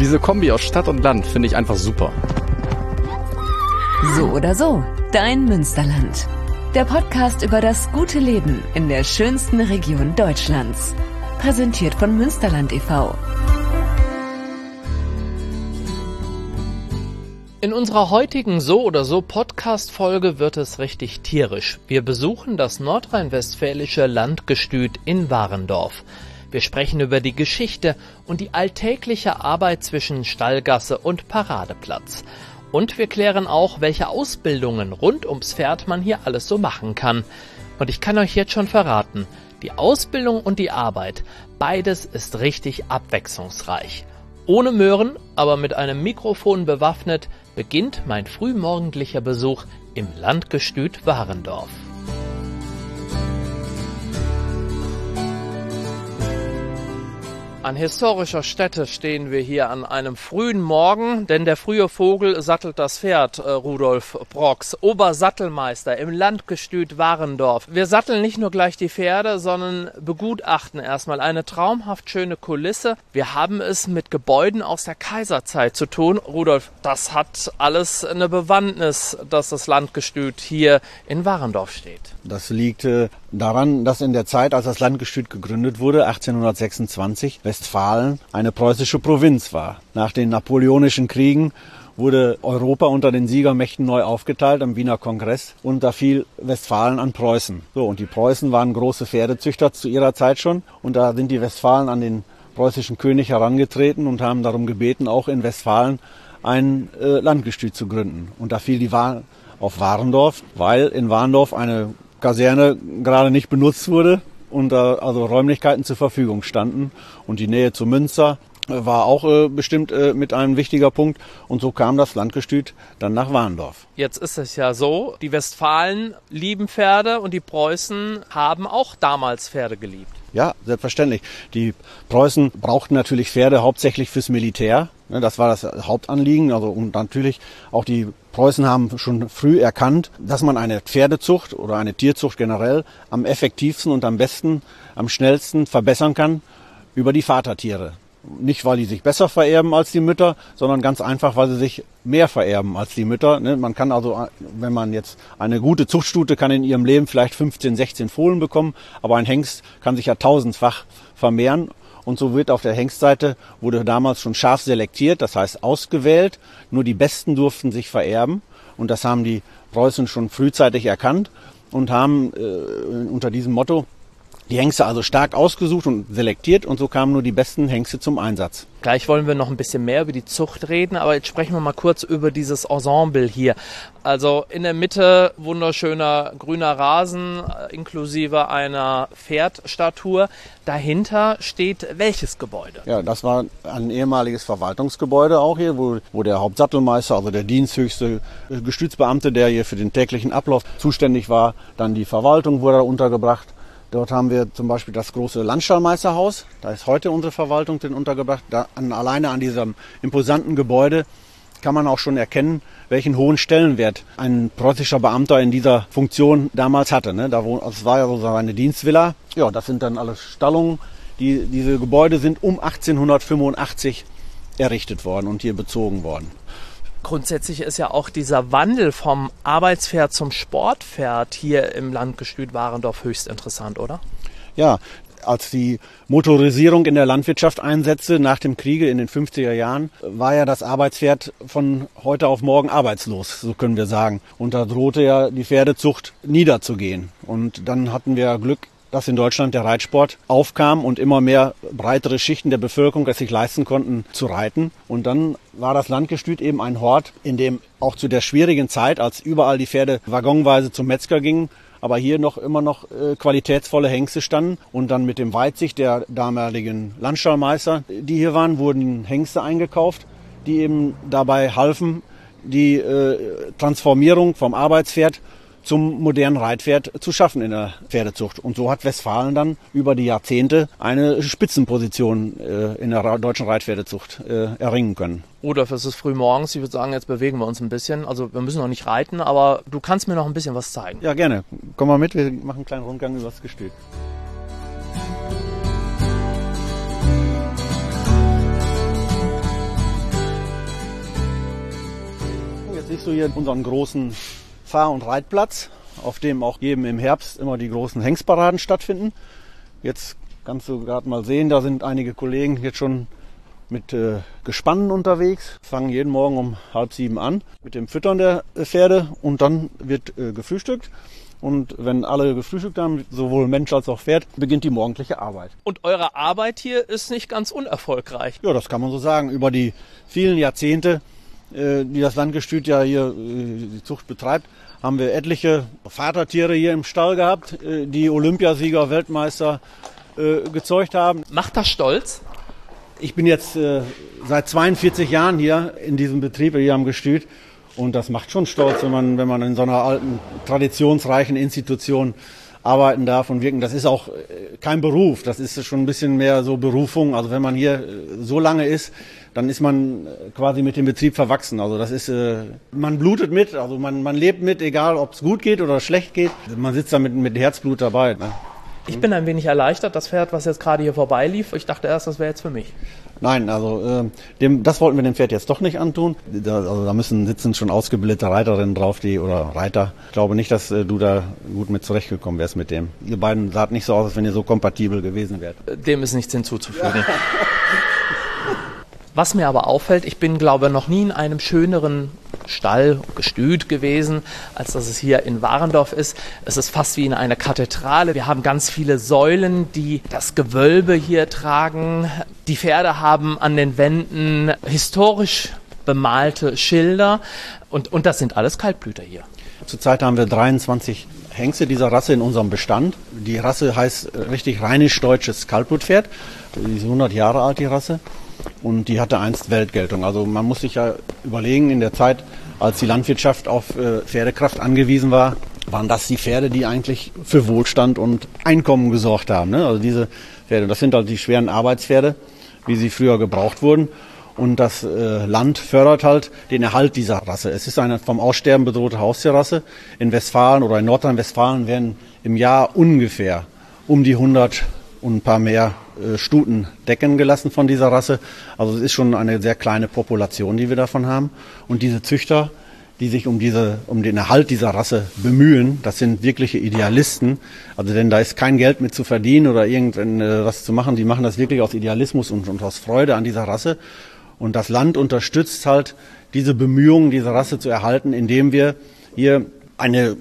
Diese Kombi aus Stadt und Land finde ich einfach super. So oder so, dein Münsterland. Der Podcast über das gute Leben in der schönsten Region Deutschlands. Präsentiert von Münsterland e.V. In unserer heutigen So oder So Podcast-Folge wird es richtig tierisch. Wir besuchen das nordrhein-westfälische Landgestüt in Warendorf. Wir sprechen über die Geschichte und die alltägliche Arbeit zwischen Stallgasse und Paradeplatz. Und wir klären auch, welche Ausbildungen rund ums Pferd man hier alles so machen kann. Und ich kann euch jetzt schon verraten, die Ausbildung und die Arbeit, beides ist richtig abwechslungsreich. Ohne Möhren, aber mit einem Mikrofon bewaffnet, beginnt mein frühmorgendlicher Besuch im Landgestüt Warendorf. An historischer Stätte stehen wir hier an einem frühen Morgen, denn der frühe Vogel sattelt das Pferd, äh, Rudolf Brox, Obersattelmeister im Landgestüt Warendorf. Wir satteln nicht nur gleich die Pferde, sondern begutachten erstmal eine traumhaft schöne Kulisse. Wir haben es mit Gebäuden aus der Kaiserzeit zu tun. Rudolf, das hat alles eine Bewandtnis, dass das Landgestüt hier in Warendorf steht. Das liegt äh, daran, dass in der Zeit, als das Landgestüt gegründet wurde, 1826, Westfalen eine preußische Provinz war. Nach den napoleonischen Kriegen wurde Europa unter den Siegermächten neu aufgeteilt am Wiener Kongress und da fiel Westfalen an Preußen. So, und die Preußen waren große Pferdezüchter zu ihrer Zeit schon und da sind die Westfalen an den preußischen König herangetreten und haben darum gebeten, auch in Westfalen ein äh, Landgestüt zu gründen. Und da fiel die Wahl auf Warendorf, weil in Warendorf eine Kaserne gerade nicht benutzt wurde und da also Räumlichkeiten zur Verfügung standen. Und die Nähe zu Münster war auch äh, bestimmt äh, mit einem wichtiger Punkt. Und so kam das Landgestüt dann nach Warndorf. Jetzt ist es ja so, die Westfalen lieben Pferde und die Preußen haben auch damals Pferde geliebt. Ja, selbstverständlich. Die Preußen brauchten natürlich Pferde hauptsächlich fürs Militär. Ne, das war das Hauptanliegen. Also und natürlich auch die Preußen haben schon früh erkannt, dass man eine Pferdezucht oder eine Tierzucht generell am effektivsten und am besten, am schnellsten verbessern kann über die Vatertiere. Nicht, weil die sich besser vererben als die Mütter, sondern ganz einfach, weil sie sich mehr vererben als die Mütter. Ne, man kann also, wenn man jetzt eine gute Zuchtstute kann in ihrem Leben vielleicht 15, 16 Fohlen bekommen, aber ein Hengst kann sich ja tausendfach vermehren und so wird auf der Hengstseite, wurde damals schon scharf selektiert, das heißt ausgewählt. Nur die Besten durften sich vererben. Und das haben die Preußen schon frühzeitig erkannt und haben äh, unter diesem Motto die Hengste also stark ausgesucht und selektiert und so kamen nur die besten Hengste zum Einsatz. Gleich wollen wir noch ein bisschen mehr über die Zucht reden, aber jetzt sprechen wir mal kurz über dieses Ensemble hier. Also in der Mitte wunderschöner grüner Rasen äh, inklusive einer Pferdstatue. Dahinter steht welches Gebäude? Ja, das war ein ehemaliges Verwaltungsgebäude auch hier, wo, wo der Hauptsattelmeister, also der diensthöchste Gestützbeamte, der hier für den täglichen Ablauf zuständig war, dann die Verwaltung wurde da untergebracht Dort haben wir zum Beispiel das große Landstallmeisterhaus. Da ist heute unsere Verwaltung drin untergebracht. Da an, alleine an diesem imposanten Gebäude kann man auch schon erkennen, welchen hohen Stellenwert ein preußischer Beamter in dieser Funktion damals hatte. Ne? Da das war ja so seine Dienstvilla. Ja, das sind dann alles Stallungen. Die, diese Gebäude sind um 1885 errichtet worden und hier bezogen worden. Grundsätzlich ist ja auch dieser Wandel vom Arbeitspferd zum Sportpferd hier im Landgestüt Warendorf höchst interessant, oder? Ja, als die Motorisierung in der Landwirtschaft einsetzte nach dem Kriege in den 50er Jahren, war ja das Arbeitspferd von heute auf morgen arbeitslos, so können wir sagen. Und da drohte ja die Pferdezucht niederzugehen. Und dann hatten wir Glück dass in Deutschland der Reitsport aufkam und immer mehr breitere Schichten der Bevölkerung es sich leisten konnten zu reiten. Und dann war das Landgestüt eben ein Hort, in dem auch zu der schwierigen Zeit, als überall die Pferde waggonweise zum Metzger gingen, aber hier noch immer noch äh, qualitätsvolle Hengste standen. Und dann mit dem Weitsicht der damaligen Landstallmeister, die hier waren, wurden Hengste eingekauft, die eben dabei halfen, die äh, Transformierung vom Arbeitspferd zum modernen Reitpferd zu schaffen in der Pferdezucht. Und so hat Westfalen dann über die Jahrzehnte eine Spitzenposition äh, in der deutschen Reitpferdezucht äh, erringen können. Rudolf, es ist früh morgens. Ich würde sagen, jetzt bewegen wir uns ein bisschen. Also wir müssen noch nicht reiten, aber du kannst mir noch ein bisschen was zeigen. Ja, gerne. Komm mal mit, wir machen einen kleinen Rundgang übers Gestüt. Jetzt siehst du hier unseren großen Fahr- und Reitplatz, auf dem auch jedem im Herbst immer die großen Hengstparaden stattfinden. Jetzt kannst du gerade mal sehen, da sind einige Kollegen jetzt schon mit äh, Gespannen unterwegs, fangen jeden Morgen um halb sieben an mit dem Füttern der Pferde und dann wird äh, gefrühstückt. Und wenn alle gefrühstückt haben, sowohl Mensch als auch Pferd, beginnt die morgendliche Arbeit. Und eure Arbeit hier ist nicht ganz unerfolgreich. Ja, das kann man so sagen. Über die vielen Jahrzehnte, äh, die das Landgestüt ja hier äh, die Zucht betreibt, haben wir etliche Vatertiere hier im Stall gehabt, äh, die Olympiasieger, Weltmeister äh, gezeugt haben. Macht das stolz? Ich bin jetzt äh, seit 42 Jahren hier in diesem Betrieb, hier am Gestüt. Und das macht schon stolz, wenn man, wenn man in so einer alten, traditionsreichen Institution arbeiten darf und wirken. Das ist auch äh, kein Beruf, das ist schon ein bisschen mehr so Berufung. Also wenn man hier äh, so lange ist, dann ist man äh, quasi mit dem Betrieb verwachsen. Also das ist, man blutet mit, also man, man lebt mit, egal ob es gut geht oder schlecht geht. Man sitzt da mit, mit Herzblut dabei. Ne? Ich bin ein wenig erleichtert. Das Pferd, was jetzt gerade hier vorbeilief, ich dachte erst, das wäre jetzt für mich. Nein, also äh, dem, das wollten wir dem Pferd jetzt doch nicht antun. Da, also da müssen sitzen schon ausgebildete Reiterinnen drauf, die oder Reiter. Ich glaube nicht, dass äh, du da gut mit zurechtgekommen wärst mit dem. Ihr beiden saht nicht so aus, als wenn ihr so kompatibel gewesen wärt. Dem ist nichts hinzuzufügen. Ja. Was mir aber auffällt, ich bin, glaube noch nie in einem schöneren Stall, Gestüt gewesen, als dass es hier in Warendorf ist. Es ist fast wie in einer Kathedrale. Wir haben ganz viele Säulen, die das Gewölbe hier tragen. Die Pferde haben an den Wänden historisch bemalte Schilder und, und das sind alles Kaltblüter hier. Zurzeit haben wir 23 Hengste dieser Rasse in unserem Bestand. Die Rasse heißt richtig rheinisch-deutsches Kaltblutpferd. Die ist 100 Jahre alt, die Rasse und die hatte einst Weltgeltung. Also man muss sich ja überlegen, in der Zeit, als die Landwirtschaft auf äh, Pferdekraft angewiesen war, waren das die Pferde, die eigentlich für Wohlstand und Einkommen gesorgt haben. Ne? Also diese Pferde, das sind halt die schweren Arbeitspferde, wie sie früher gebraucht wurden. Und das äh, Land fördert halt den Erhalt dieser Rasse. Es ist eine vom Aussterben bedrohte Haustierrasse. In Westfalen oder in Nordrhein-Westfalen werden im Jahr ungefähr um die 100 und ein paar mehr äh, Stuten decken gelassen von dieser Rasse. Also es ist schon eine sehr kleine Population, die wir davon haben. Und diese Züchter, die sich um diese, um den Erhalt dieser Rasse bemühen, das sind wirkliche Idealisten. Also denn da ist kein Geld mit zu verdienen oder irgendwas äh, zu machen. Die machen das wirklich aus Idealismus und, und aus Freude an dieser Rasse. Und das Land unterstützt halt diese Bemühungen, diese Rasse zu erhalten, indem wir hier eine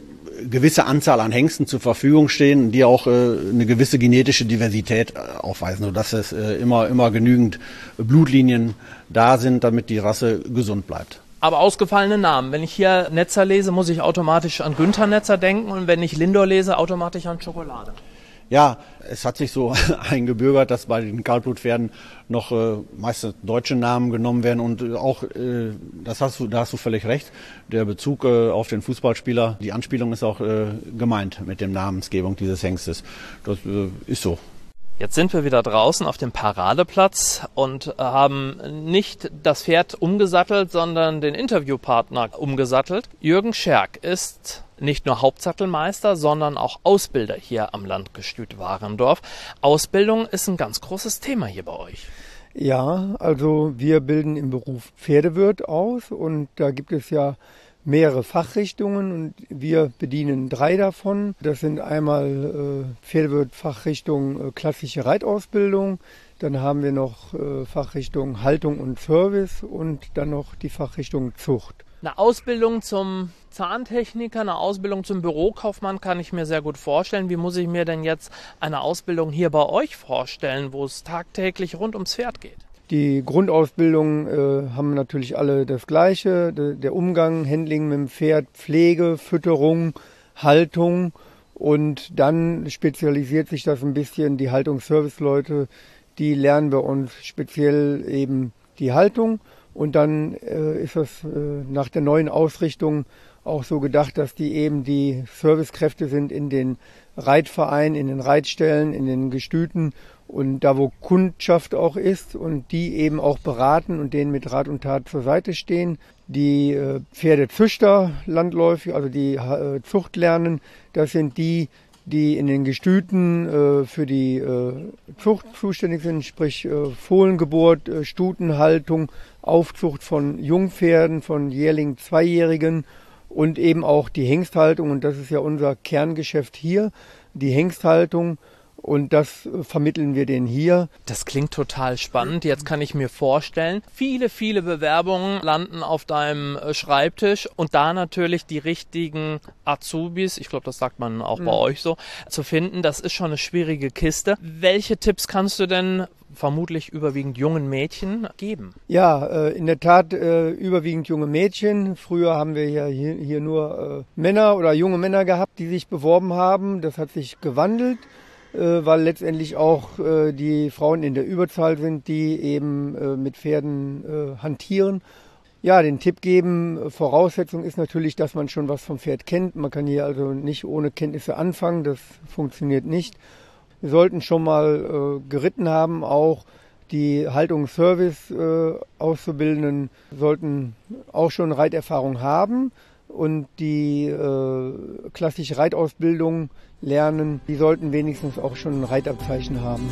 gewisse Anzahl an Hengsten zur Verfügung stehen, die auch äh, eine gewisse genetische Diversität äh, aufweisen, sodass es äh, immer, immer genügend Blutlinien da sind, damit die Rasse gesund bleibt. Aber ausgefallene Namen. Wenn ich hier Netzer lese, muss ich automatisch an Günther Netzer denken und wenn ich Lindor lese, automatisch an Schokolade. Ja, es hat sich so eingebürgert, dass bei den Kaltblutpferden noch äh, meistens deutsche Namen genommen werden und äh, auch, äh, das hast du, da hast du völlig recht, der Bezug äh, auf den Fußballspieler, die Anspielung ist auch äh, gemeint mit dem Namensgebung dieses Hengstes. Das äh, ist so. Jetzt sind wir wieder draußen auf dem Paradeplatz und haben nicht das Pferd umgesattelt, sondern den Interviewpartner umgesattelt. Jürgen Scherk ist nicht nur Hauptsattelmeister, sondern auch Ausbilder hier am Landgestüt Warendorf. Ausbildung ist ein ganz großes Thema hier bei euch. Ja, also wir bilden im Beruf Pferdewirt aus und da gibt es ja mehrere Fachrichtungen und wir bedienen drei davon. Das sind einmal äh, Pferdewirt Fachrichtung äh, klassische Reitausbildung, dann haben wir noch äh, Fachrichtung Haltung und Service und dann noch die Fachrichtung Zucht. Eine Ausbildung zum Zahntechniker, eine Ausbildung zum Bürokaufmann kann ich mir sehr gut vorstellen. Wie muss ich mir denn jetzt eine Ausbildung hier bei euch vorstellen, wo es tagtäglich rund ums Pferd geht? Die Grundausbildung äh, haben natürlich alle das Gleiche. De, der Umgang, Handling mit dem Pferd, Pflege, Fütterung, Haltung. Und dann spezialisiert sich das ein bisschen. Die Haltungsservice-Leute, die lernen bei uns speziell eben die Haltung. Und dann äh, ist das äh, nach der neuen Ausrichtung auch so gedacht, dass die eben die Servicekräfte sind in den Reitvereinen, in den Reitstellen, in den Gestüten und da, wo Kundschaft auch ist und die eben auch beraten und denen mit Rat und Tat zur Seite stehen. Die äh, Pferdezüchter landläufig, also die äh, Zucht lernen, das sind die, die in den Gestüten äh, für die äh, Zucht zuständig sind, sprich äh, Fohlengeburt, äh, Stutenhaltung, Aufzucht von Jungpferden, von Jährling Zweijährigen und eben auch die Hengsthaltung. Und das ist ja unser Kerngeschäft hier, die Hengsthaltung. Und das vermitteln wir denen hier. Das klingt total spannend. Jetzt kann ich mir vorstellen, viele, viele Bewerbungen landen auf deinem äh, Schreibtisch und da natürlich die richtigen Azubis, ich glaube, das sagt man auch mhm. bei euch so, zu finden, das ist schon eine schwierige Kiste. Welche Tipps kannst du denn vermutlich überwiegend jungen Mädchen geben? Ja, äh, in der Tat äh, überwiegend junge Mädchen. Früher haben wir ja hier, hier nur Männer oder junge Männer gehabt, die sich beworben haben. Das hat sich gewandelt. Äh, weil letztendlich auch äh, die Frauen in der Überzahl sind, die eben äh, mit Pferden hantieren. Ja, den Tipp geben, Voraussetzung ist natürlich, dass man schon was vom Pferd kennt. Man kann hier also nicht ohne Kenntnisse anfangen, das funktioniert nicht. Wir sollten schon mal geritten haben, auch die Haltungsservice äh, Auszubildenden sollten auch schon Reiterfahrung haben und die äh, klassische Reitausbildung lernen, die sollten wenigstens auch schon ein Reitabzeichen haben.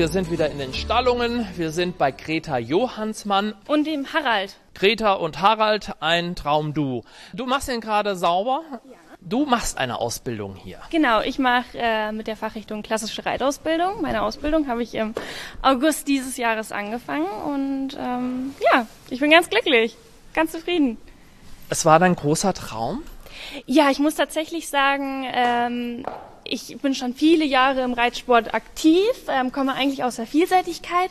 Wir sind wieder in den Stallungen. Wir sind bei Greta Johansmann. Und dem Harald. Greta und Harald, ein Traumdu. Du machst ihn gerade sauber? Ja. Du machst eine Ausbildung hier. Genau, ich mache äh, mit der Fachrichtung klassische Reitausbildung. Meine Ausbildung habe ich im August dieses Jahres angefangen und ähm, ja, ich bin ganz glücklich, ganz zufrieden. Es war dein großer Traum? Ja, ich muss tatsächlich sagen, ähm, ich bin schon viele Jahre im Reitsport aktiv, ähm, komme eigentlich aus der Vielseitigkeit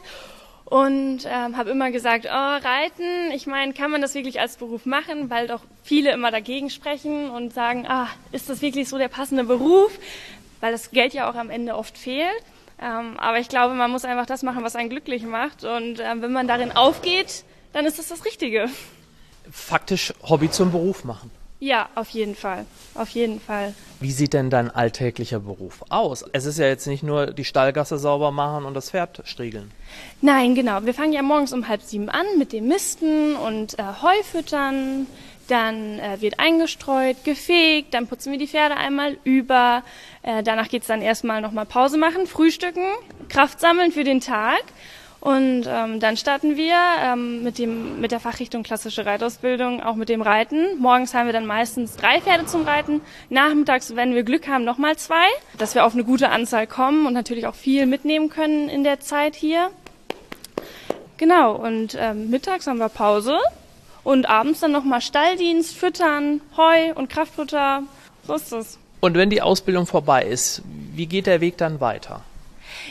und ähm, habe immer gesagt, oh, Reiten, ich meine, kann man das wirklich als Beruf machen, weil doch viele immer dagegen sprechen und sagen, ah, ist das wirklich so der passende Beruf, weil das Geld ja auch am Ende oft fehlt. Ähm, aber ich glaube, man muss einfach das machen, was einen glücklich macht und ähm, wenn man darin aufgeht, dann ist das das Richtige. Faktisch Hobby zum Beruf machen. Ja, auf jeden Fall. Auf jeden Fall. Wie sieht denn dein alltäglicher Beruf aus? Es ist ja jetzt nicht nur die Stallgasse sauber machen und das Pferd striegeln. Nein, genau. Wir fangen ja morgens um halb sieben an mit dem Misten und äh, Heu füttern. Dann äh, wird eingestreut, gefegt, dann putzen wir die Pferde einmal über. Äh, danach geht's dann erstmal nochmal Pause machen, frühstücken, Kraft sammeln für den Tag. Und ähm, dann starten wir ähm, mit, dem, mit der Fachrichtung klassische Reitausbildung, auch mit dem Reiten. Morgens haben wir dann meistens drei Pferde zum Reiten. Nachmittags, wenn wir Glück haben, nochmal zwei, dass wir auf eine gute Anzahl kommen und natürlich auch viel mitnehmen können in der Zeit hier. Genau, und ähm, mittags haben wir Pause und abends dann nochmal Stalldienst, Füttern, Heu und Kraftfutter. So ist es. Und wenn die Ausbildung vorbei ist, wie geht der Weg dann weiter?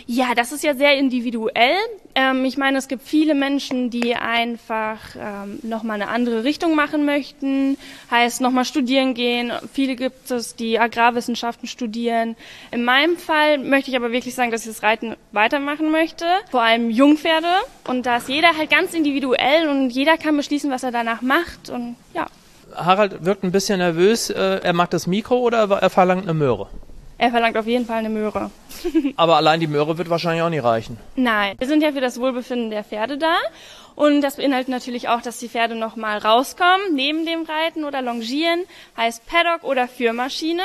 Ja, das ist ja sehr individuell. Ähm, ich meine, es gibt viele Menschen, die einfach ähm, nochmal eine andere Richtung machen möchten, heißt nochmal studieren gehen. Viele gibt es, die Agrarwissenschaften studieren. In meinem Fall möchte ich aber wirklich sagen, dass ich das Reiten weitermachen möchte, vor allem Jungpferde. Und da ist jeder halt ganz individuell und jeder kann beschließen, was er danach macht. Und ja. Harald wirkt ein bisschen nervös. Äh, er mag das Mikro oder er verlangt eine Möhre? Er verlangt auf jeden Fall eine Möhre. Aber allein die Möhre wird wahrscheinlich auch nicht reichen. Nein, wir sind ja für das Wohlbefinden der Pferde da. Und das beinhaltet natürlich auch, dass die Pferde nochmal rauskommen, neben dem Reiten oder Longieren, heißt Paddock oder Führmaschine.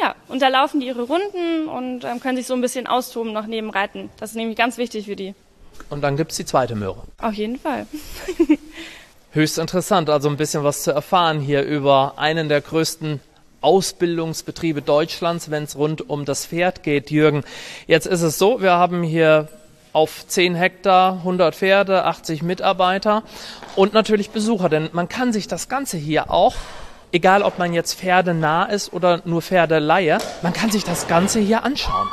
Ja, und da laufen die ihre Runden und ähm, können sich so ein bisschen austoben noch neben Reiten. Das ist nämlich ganz wichtig für die. Und dann gibt's die zweite Möhre. Auf jeden Fall. Höchst interessant, also ein bisschen was zu erfahren hier über einen der größten Ausbildungsbetriebe Deutschlands, wenn es rund um das Pferd geht, Jürgen. Jetzt ist es so, wir haben hier auf 10 Hektar 100 Pferde, 80 Mitarbeiter und natürlich Besucher, denn man kann sich das Ganze hier auch egal ob man jetzt Pferde nah ist oder nur Pferde leihe, man kann sich das Ganze hier anschauen.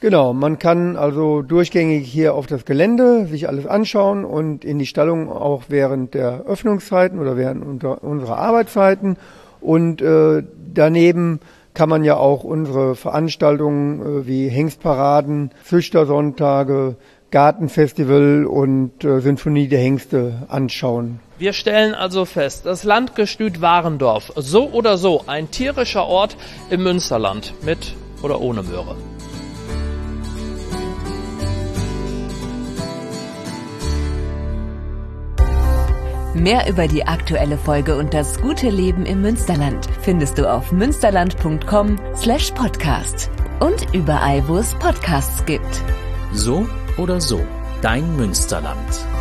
Genau, man kann also durchgängig hier auf das Gelände sich alles anschauen und in die Stallung auch während der Öffnungszeiten oder während unserer Arbeitszeiten und äh, daneben kann man ja auch unsere Veranstaltungen äh, wie Hengstparaden, Züchtersonntage, Gartenfestival und äh, Sinfonie der Hengste anschauen. Wir stellen also fest, das Landgestüt Warendorf, so oder so ein tierischer Ort im Münsterland, mit oder ohne Möhre. Mehr über die aktuelle Folge und das gute Leben im Münsterland findest du auf münsterland.com slash podcast und überall, wo es Podcasts gibt. So oder so, dein Münsterland.